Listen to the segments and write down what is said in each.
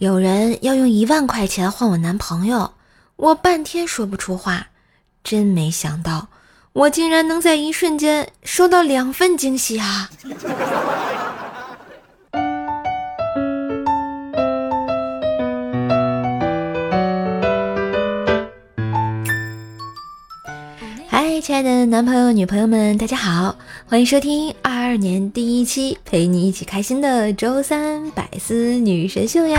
有人要用一万块钱换我男朋友，我半天说不出话，真没想到，我竟然能在一瞬间收到两份惊喜啊！亲爱的男朋友、女朋友们，大家好，欢迎收听二二年第一期陪你一起开心的周三百思女神秀呀！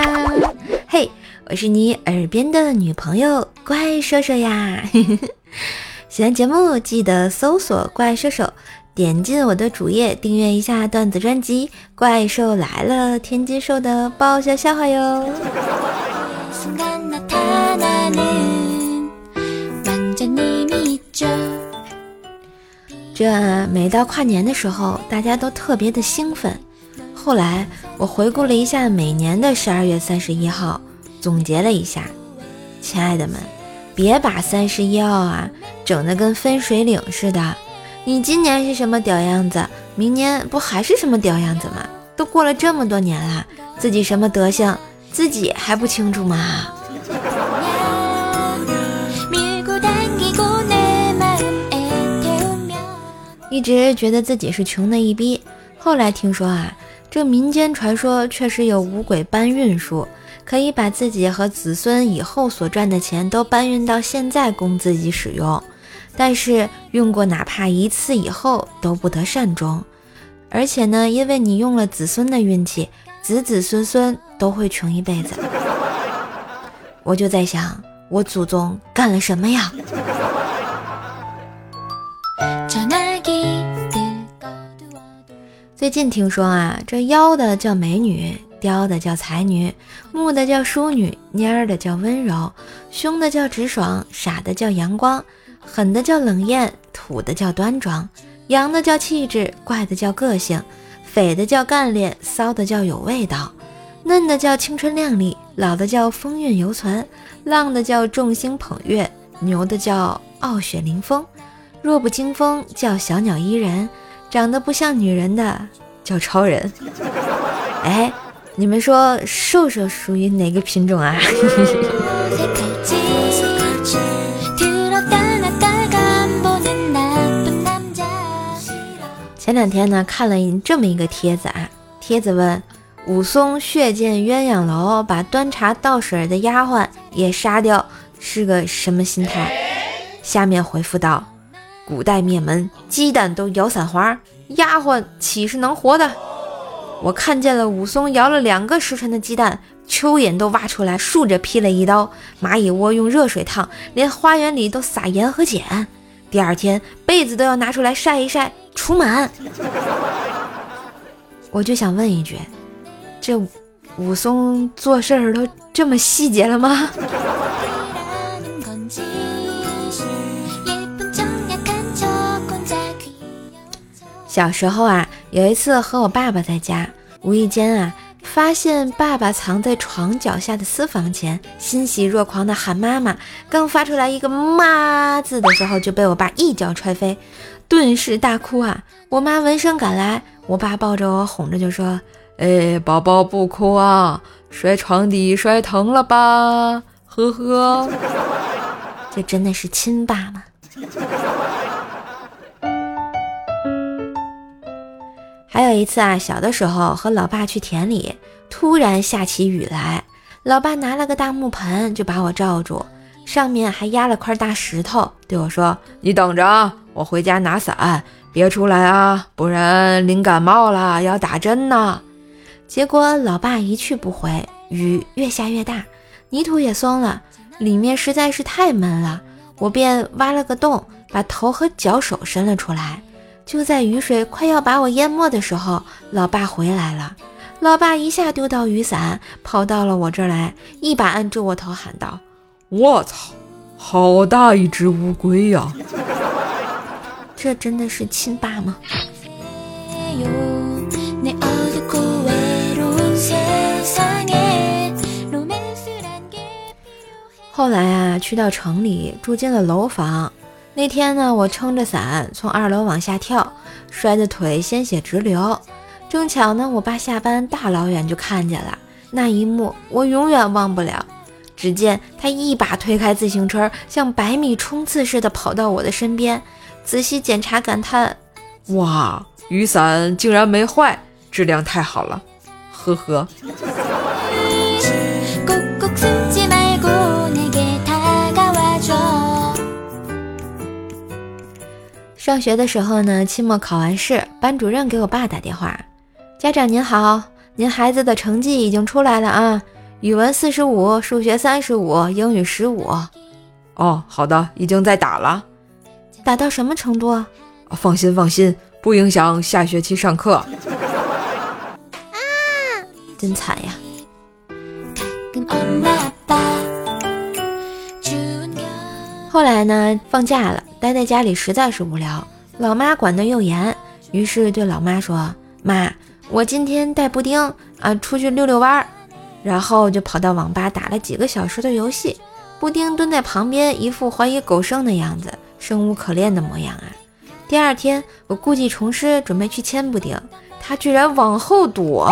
嘿，我是你耳边的女朋友怪兽兽呀！喜欢节目记得搜索怪兽兽，点进我的主页订阅一下段子专辑《怪兽来了》，天津兽的爆笑笑话哟。这每到跨年的时候，大家都特别的兴奋。后来我回顾了一下每年的十二月三十一号，总结了一下，亲爱的们，别把三十一号啊整得跟分水岭似的。你今年是什么屌样子，明年不还是什么屌样子吗？都过了这么多年了，自己什么德行，自己还不清楚吗？一直觉得自己是穷的一逼，后来听说啊，这民间传说确实有五鬼搬运术，可以把自己和子孙以后所赚的钱都搬运到现在供自己使用，但是用过哪怕一次以后都不得善终，而且呢，因为你用了子孙的运气，子子孙孙都会穷一辈子。我就在想，我祖宗干了什么呀？最近听说啊，这妖的叫美女，雕的叫才女，木的叫淑女，蔫儿的叫温柔，凶的叫直爽，傻的叫阳光，狠的叫冷艳，土的叫端庄，阳的叫气质，怪的叫个性，匪的叫干练，骚的叫有味道，嫩的叫青春靓丽，老的叫风韵犹存，浪的叫众星捧月，牛的叫傲雪凌风，弱不禁风叫小鸟依人。长得不像女人的叫超人，哎，你们说瘦瘦属于哪个品种啊？前两天呢，看了这么一个帖子啊，帖子问武松血溅鸳鸯楼，把端茶倒水的丫鬟也杀掉，是个什么心态？下面回复道。古代灭门，鸡蛋都摇散花，丫鬟岂是能活的？我看见了武松摇了两个时辰的鸡蛋，蚯蚓都挖出来，竖着劈了一刀。蚂蚁窝用热水烫，连花园里都撒盐和碱。第二天被子都要拿出来晒一晒，除螨。我就想问一句，这武松做事儿都这么细节了吗？小时候啊，有一次和我爸爸在家，无意间啊，发现爸爸藏在床脚下的私房钱，欣喜若狂的喊妈妈。刚发出来一个“妈”字的时候，就被我爸一脚踹飞，顿时大哭啊！我妈闻声赶来，我爸抱着我哄着就说：“哎，宝宝不哭啊，摔床底摔疼了吧？呵呵，这真的是亲爸吗？”还有一次啊，小的时候和老爸去田里，突然下起雨来，老爸拿了个大木盆就把我罩住，上面还压了块大石头，对我说：“你等着，我回家拿伞，别出来啊，不然淋感冒了要打针呢。”结果老爸一去不回，雨越下越大，泥土也松了，里面实在是太闷了，我便挖了个洞，把头和脚手伸了出来。就在雨水快要把我淹没的时候，老爸回来了。老爸一下丢到雨伞，跑到了我这儿来，一把按住我头，喊道：“我操，好大一只乌龟呀！这真的是亲爸吗？”后来啊，去到城里，住进了楼房。那天呢，我撑着伞从二楼往下跳，摔得腿鲜血直流。正巧呢，我爸下班大老远就看见了，那一幕我永远忘不了。只见他一把推开自行车，像百米冲刺似的跑到我的身边，仔细检查，感叹：“哇，雨伞竟然没坏，质量太好了。”呵呵。上学的时候呢，期末考完试，班主任给我爸打电话：“家长您好，您孩子的成绩已经出来了啊。”语文四十五，数学三十五，英语十五。哦，好的，已经在打了。打到什么程度啊？放心放心，不影响下学期上课。啊，真惨呀！后来呢，放假了，待在家里实在是无聊，老妈管得又严，于是对老妈说：“妈，我今天带布丁啊出去溜溜弯儿。”然后就跑到网吧打了几个小时的游戏，布丁蹲在旁边，一副怀疑狗剩的样子，生无可恋的模样啊！第二天我故技重施，准备去牵布丁，他居然往后躲，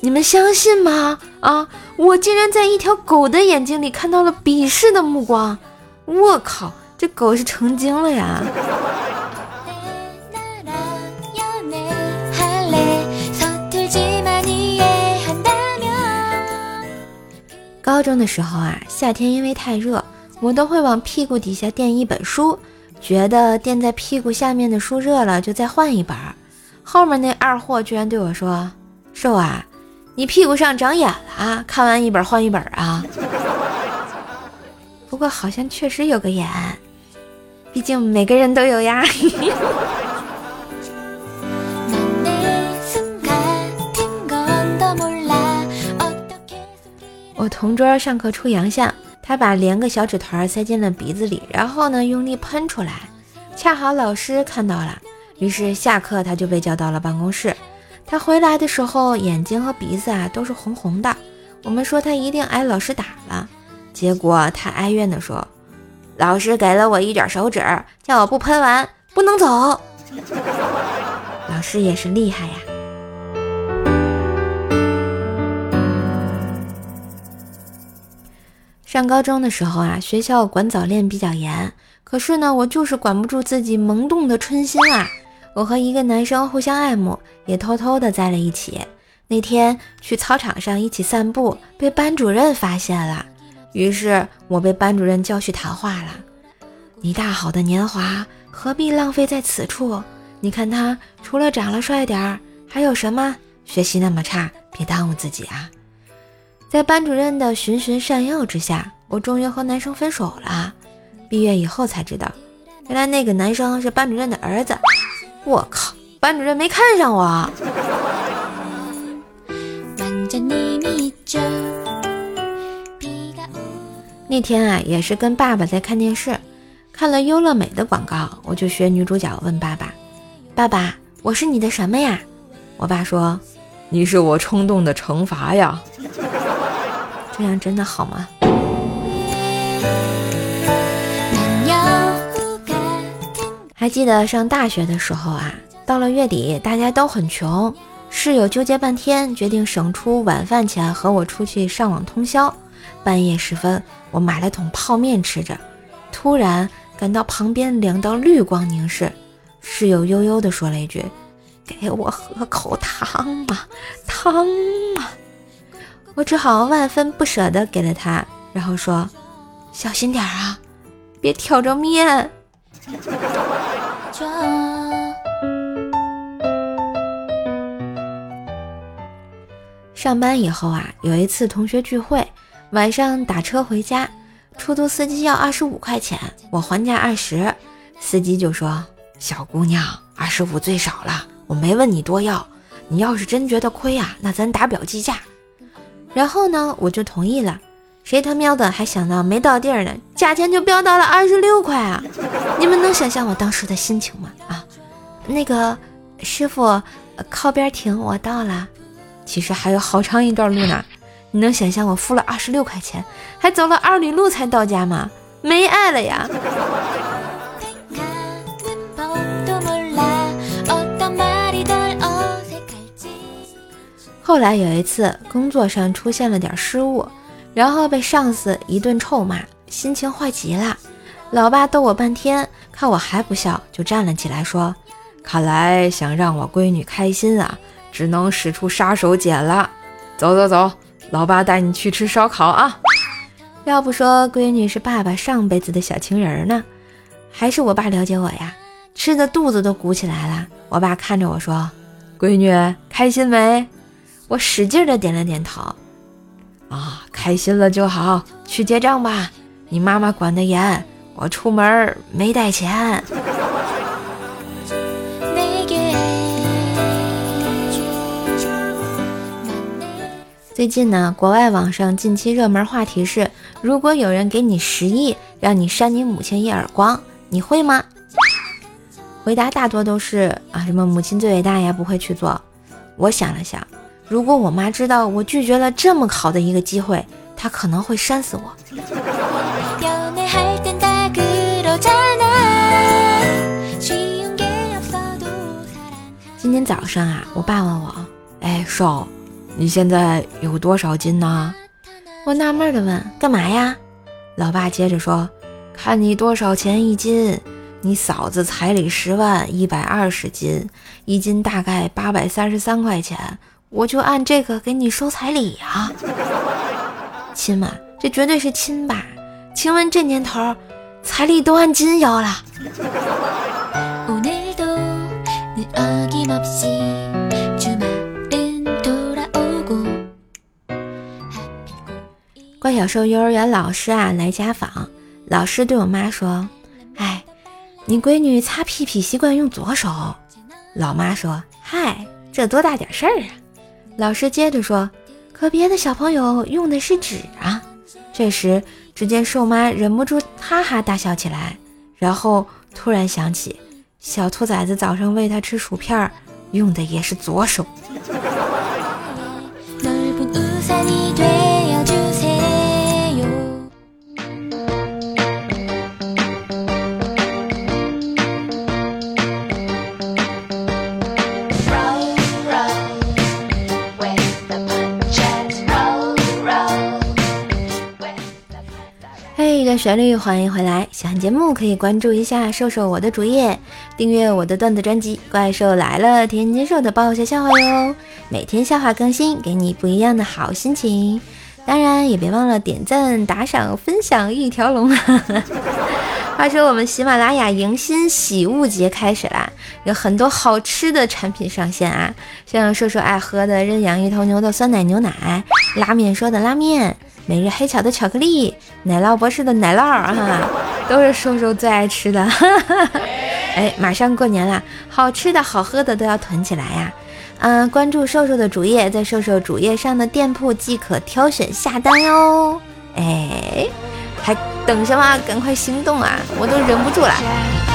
你们相信吗？啊！我竟然在一条狗的眼睛里看到了鄙视的目光，我靠，这狗是成精了呀！高中的时候啊，夏天因为太热，我都会往屁股底下垫一本书，觉得垫在屁股下面的书热了，就再换一本。后面那二货居然对我说：“瘦啊，你屁股上长眼了啊？看完一本换一本啊？”不过好像确实有个眼，毕竟每个人都有呀。我同桌上课出洋相，他把连个小纸团塞进了鼻子里，然后呢用力喷出来，恰好老师看到了，于是下课他就被叫到了办公室。他回来的时候眼睛和鼻子啊都是红红的，我们说他一定挨老师打了，结果他哀怨地说：“老师给了我一卷手指，叫我不喷完不能走。”老师也是厉害呀。上高中的时候啊，学校管早恋比较严，可是呢，我就是管不住自己萌动的春心啊。我和一个男生互相爱慕，也偷偷的在了一起。那天去操场上一起散步，被班主任发现了，于是我被班主任叫去谈话了。你大好的年华何必浪费在此处？你看他除了长了帅点儿，还有什么？学习那么差，别耽误自己啊。在班主任的循循善诱之下，我终于和男生分手了。毕业以后才知道，原来那个男生是班主任的儿子。我靠，班主任没看上我。那天啊，也是跟爸爸在看电视，看了优乐美的广告，我就学女主角问爸爸：“爸爸，我是你的什么呀？”我爸说：“你是我冲动的惩罚呀。”这样真的好吗？还记得上大学的时候啊，到了月底，大家都很穷，室友纠结半天，决定省出晚饭钱和我出去上网通宵。半夜时分，我买了桶泡面吃着，突然感到旁边两道绿光凝视，室友悠悠地说了一句：“给我喝口汤嘛，汤嘛。”我只好万分不舍的给了他，然后说：“小心点啊，别挑着面。”上班以后啊，有一次同学聚会，晚上打车回家，出租司机要二十五块钱，我还价二十，司机就说：“小姑娘，二十五最少了，我没问你多要，你要是真觉得亏啊，那咱打表计价。”然后呢，我就同意了。谁他喵的还想到没到地儿呢，价钱就飙到了二十六块啊！你们能想象我当时的心情吗？啊，那个师傅，靠边停，我到了。其实还有好长一段路呢。你能想象我付了二十六块钱，还走了二里路才到家吗？没爱了呀！后来有一次工作上出现了点失误，然后被上司一顿臭骂，心情坏极了。老爸逗我半天，看我还不笑，就站了起来说：“看来想让我闺女开心啊，只能使出杀手锏了。走走走，老爸带你去吃烧烤啊！”要不说闺女是爸爸上辈子的小情人呢，还是我爸了解我呀？吃的肚子都鼓起来了。我爸看着我说：“闺女开心没？”我使劲的点了点头，啊，开心了就好，去结账吧。你妈妈管得严，我出门没带钱。最近呢，国外网上近期热门话题是：如果有人给你十亿，让你扇你母亲一耳光，你会吗？回答大多都是啊，什么母亲最伟大呀，不会去做。我想了想。如果我妈知道我拒绝了这么好的一个机会，她可能会扇死我。今天早上啊，我爸问我：“哎，瘦，你现在有多少斤呢？”我纳闷的问：“干嘛呀？”老爸接着说：“看你多少钱一斤。你嫂子彩礼十万，一百二十斤，一斤大概八百三十三块钱。”我就按这个给你收彩礼呀，亲们，这绝对是亲吧？请问这年头，彩礼都按斤要了。怪小兽幼儿园老师啊来家访，老师对我妈说：“哎，你闺女擦屁屁习惯用左手。”老妈说：“嗨，这多大点事儿啊！”老师接着说：“可别的小朋友用的是纸啊。”这时，只见瘦妈忍不住哈哈大笑起来，然后突然想起，小兔崽子早上喂它吃薯片，用的也是左手。旋律，欢迎回来！喜欢节目可以关注一下瘦瘦我的主页，订阅我的段子专辑《怪兽来了》，天津瘦的爆笑笑话哟！每天笑话更新，给你不一样的好心情。当然也别忘了点赞、打赏、分享一条龙。话说我们喜马拉雅迎新喜物节开始啦，有很多好吃的产品上线啊，像瘦瘦爱喝的认养一头牛的酸奶牛奶，拉面说的拉面。每日黑巧的巧克力，奶酪博士的奶酪啊，都是瘦瘦最爱吃的。哎，马上过年了，好吃的好喝的都要囤起来呀！嗯，关注瘦瘦的主页，在瘦瘦主页上的店铺即可挑选下单哟。哎，还等什么？赶快行动啊！我都忍不住了。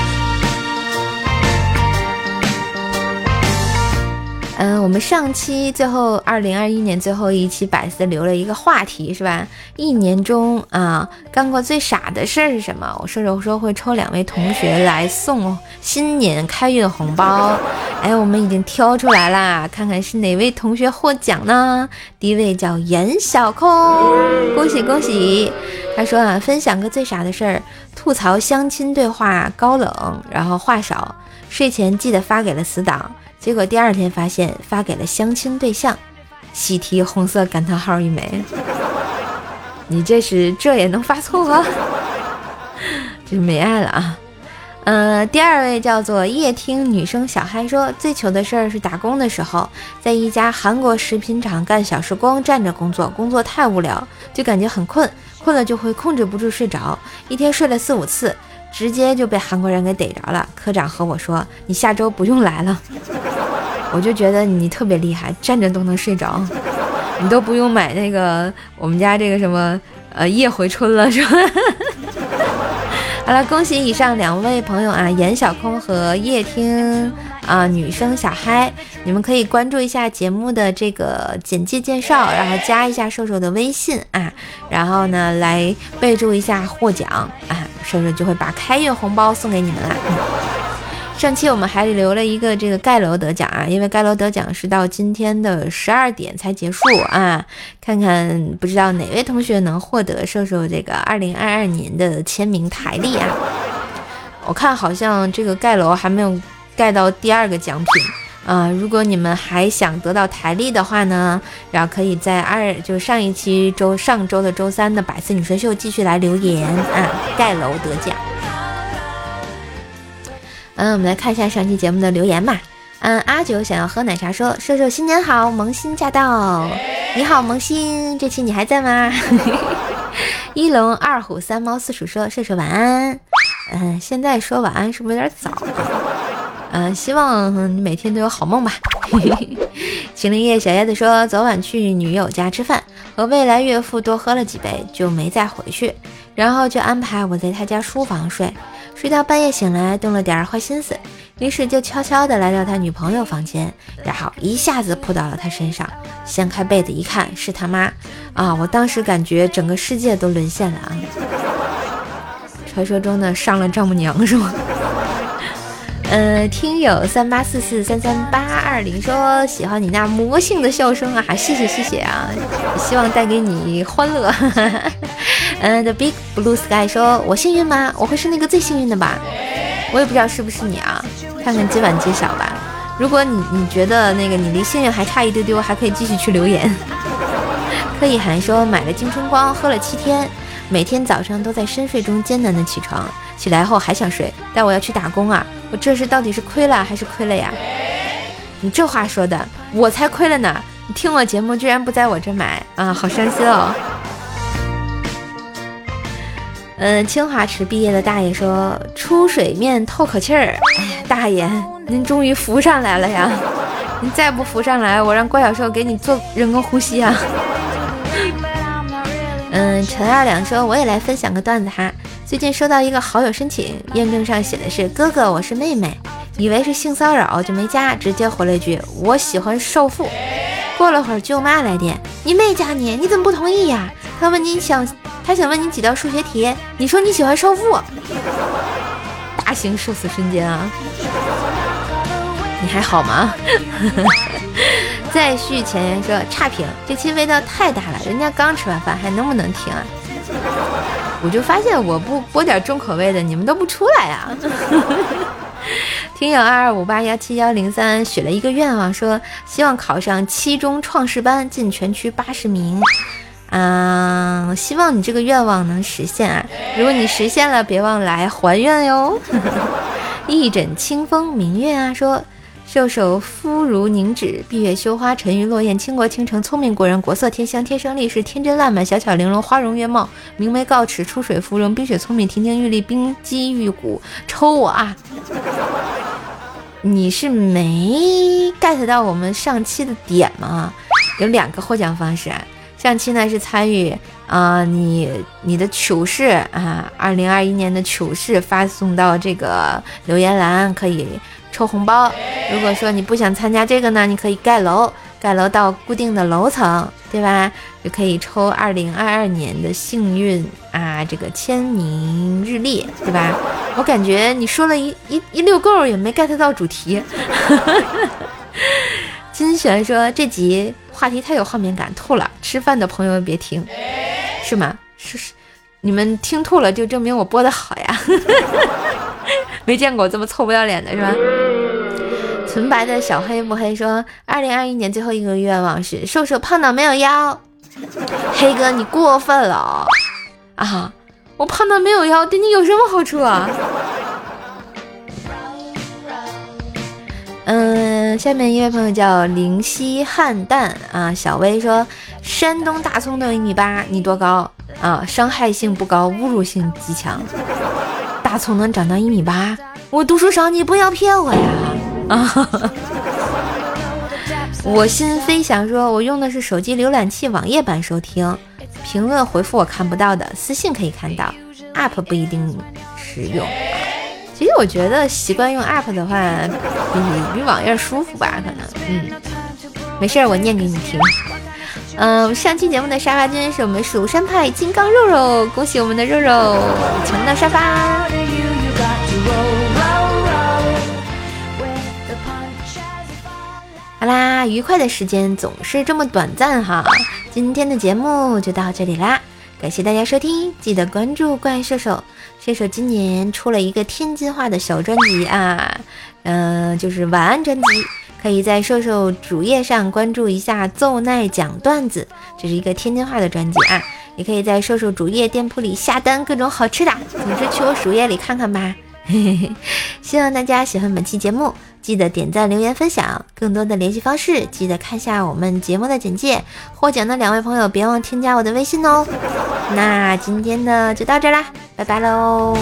嗯，我们上期最后二零二一年最后一期百思留了一个话题是吧？一年中啊，干过最傻的事儿是什么？我说着说会抽两位同学来送新年开运红包。哎，我们已经挑出来啦，看看是哪位同学获奖呢？第一位叫严小空，恭喜恭喜！他说啊，分享个最傻的事儿，吐槽相亲对话高冷，然后话少，睡前记得发给了死党。结果第二天发现发给了相亲对象，喜提红色感叹号一枚。你这是这也能发错？这是没爱了啊！嗯，第二位叫做夜听女生小嗨说，最糗的事儿是打工的时候，在一家韩国食品厂干小时工，站着工作，工作太无聊，就感觉很困，困了就会控制不住睡着，一天睡了四五次。直接就被韩国人给逮着了。科长和我说：“你下周不用来了。” 我就觉得你特别厉害，站着都能睡着，你都不用买那个我们家这个什么呃夜回春了，是吧？好了，恭喜以上两位朋友啊，严小空和叶听。啊，女生小嗨，你们可以关注一下节目的这个简介介绍，然后加一下瘦瘦的微信啊，然后呢来备注一下获奖啊，瘦瘦就会把开运红包送给你们啦。上期我们还留了一个这个盖楼得奖啊，因为盖楼得奖是到今天的十二点才结束啊，看看不知道哪位同学能获得瘦瘦这个二零二二年的签名台历啊？我看好像这个盖楼还没有盖到第二个奖品啊，如果你们还想得到台历的话呢，然后可以在二就上一期周上周的周三的百思女神秀继续来留言啊，盖楼得奖。嗯，我们来看一下上期节目的留言吧。嗯，阿九想要喝奶茶，说瘦瘦新年好，萌新驾到。你好，萌新，这期你还在吗？一龙二虎三猫四鼠说瘦瘦晚安。嗯，现在说晚安是不是有点早？嗯，希望你每天都有好梦吧。晴林叶小叶子说昨晚去女友家吃饭，和未来岳父多喝了几杯，就没再回去，然后就安排我在他家书房睡。睡到半夜醒来，动了点坏心思，于是就悄悄地来到他女朋友房间，然后一下子扑到了他身上，掀开被子一看，是他妈啊！我当时感觉整个世界都沦陷了啊！传说中的上了丈母娘是吗？呃，听友三八四四三三八二零说喜欢你那魔性的笑声啊，谢谢谢谢啊，希望带给你欢乐。嗯，The Big Blue Sky 说，我幸运吗？我会是那个最幸运的吧？我也不知道是不是你啊，看看今晚揭晓吧。如果你你觉得那个你离幸运还差一丢丢，还可以继续去留言。柯以涵说，买了金春光，喝了七天，每天早上都在深睡中艰难的起床。起来后还想睡，但我要去打工啊！我这是到底是亏了还是亏了呀？你这话说的，我才亏了呢！你听我节目居然不在我这买啊，好伤心哦。嗯，清华池毕业的大爷说出水面透口气儿。哎呀，大爷，您终于浮上来了呀！你再不浮上来，我让怪小兽给你做人工呼吸啊！嗯，陈二两说我也来分享个段子哈。最近收到一个好友申请，验证上写的是哥哥，我是妹妹，以为是性骚扰就没加，直接回了一句我喜欢少妇。过了会儿舅妈来电，你妹加你，你怎么不同意呀？他问你想，他想问你几道数学题，你说你喜欢少妇。大型社死瞬间啊！你还好吗？再续前言说差评，这期味道太大了，人家刚吃完饭还能不能听啊？我就发现我不播点重口味的，你们都不出来呀。听友二二五八幺七幺零三许了一个愿望，说希望考上七中创世班，进全区八十名。嗯，希望你这个愿望能实现啊！如果你实现了，别忘来还愿哟。一枕清风明月啊，说。瘦手肤如凝脂，闭月羞花，沉鱼落雁，倾国倾城，聪明过人，国色天香，天生丽质，天真烂漫，小巧玲珑，花容月貌，明眉皓齿，出水芙蓉，冰雪聪明，亭亭玉立，冰肌玉骨，抽我啊！你是没 get 到我们上期的点吗？有两个获奖方式，上期呢是参与啊，你你的糗事啊，二零二一年的糗事发送到这个留言栏可以。抽红包，如果说你不想参加这个呢，你可以盖楼，盖楼到固定的楼层，对吧？就可以抽二零二二年的幸运啊，这个签名日历，对吧？我感觉你说了一一一溜够也没 get 到主题。金璇说这集话题太有画面感，吐了。吃饭的朋友别听，是吗？是是，你们听吐了就证明我播的好呀。没见过这么臭不要脸的是吧？纯白的小黑不黑说，二零二一年最后一个愿望是瘦瘦胖到没有腰。黑哥你过分了啊！我胖到没有腰，对你有什么好处啊？嗯，下面一位朋友叫灵犀汉蛋啊，小薇说，山东大葱都有一米八，你多高啊？伤害性不高，侮辱性极强。大葱能长到一米八，我读书少，你不要骗我呀！啊，我心飞翔说，我用的是手机浏览器网页版收听，评论回复我看不到的，私信可以看到，App 不一定实用。其实我觉得习惯用 App 的话，比比网页舒服吧，可能。嗯，没事儿，我念给你听。嗯，上期节目的沙发君是我们蜀山派金刚肉肉，恭喜我们的肉肉抢到沙发。好啦，愉快的时间总是这么短暂哈，今天的节目就到这里啦，感谢大家收听，记得关注怪兽兽。射手今年出了一个天津话的小专辑啊，嗯，就是晚安专辑，可以在兽兽主页上关注一下奏奈讲段子，这是一个天津话的专辑啊，也可以在兽兽主页店铺里下单各种好吃的，总之去我主页里看看吧。希望大家喜欢本期节目，记得点赞、留言、分享。更多的联系方式，记得看下我们节目的简介。获奖的两位朋友，别忘添加我的微信哦。那今天呢就到这啦，拜拜喽。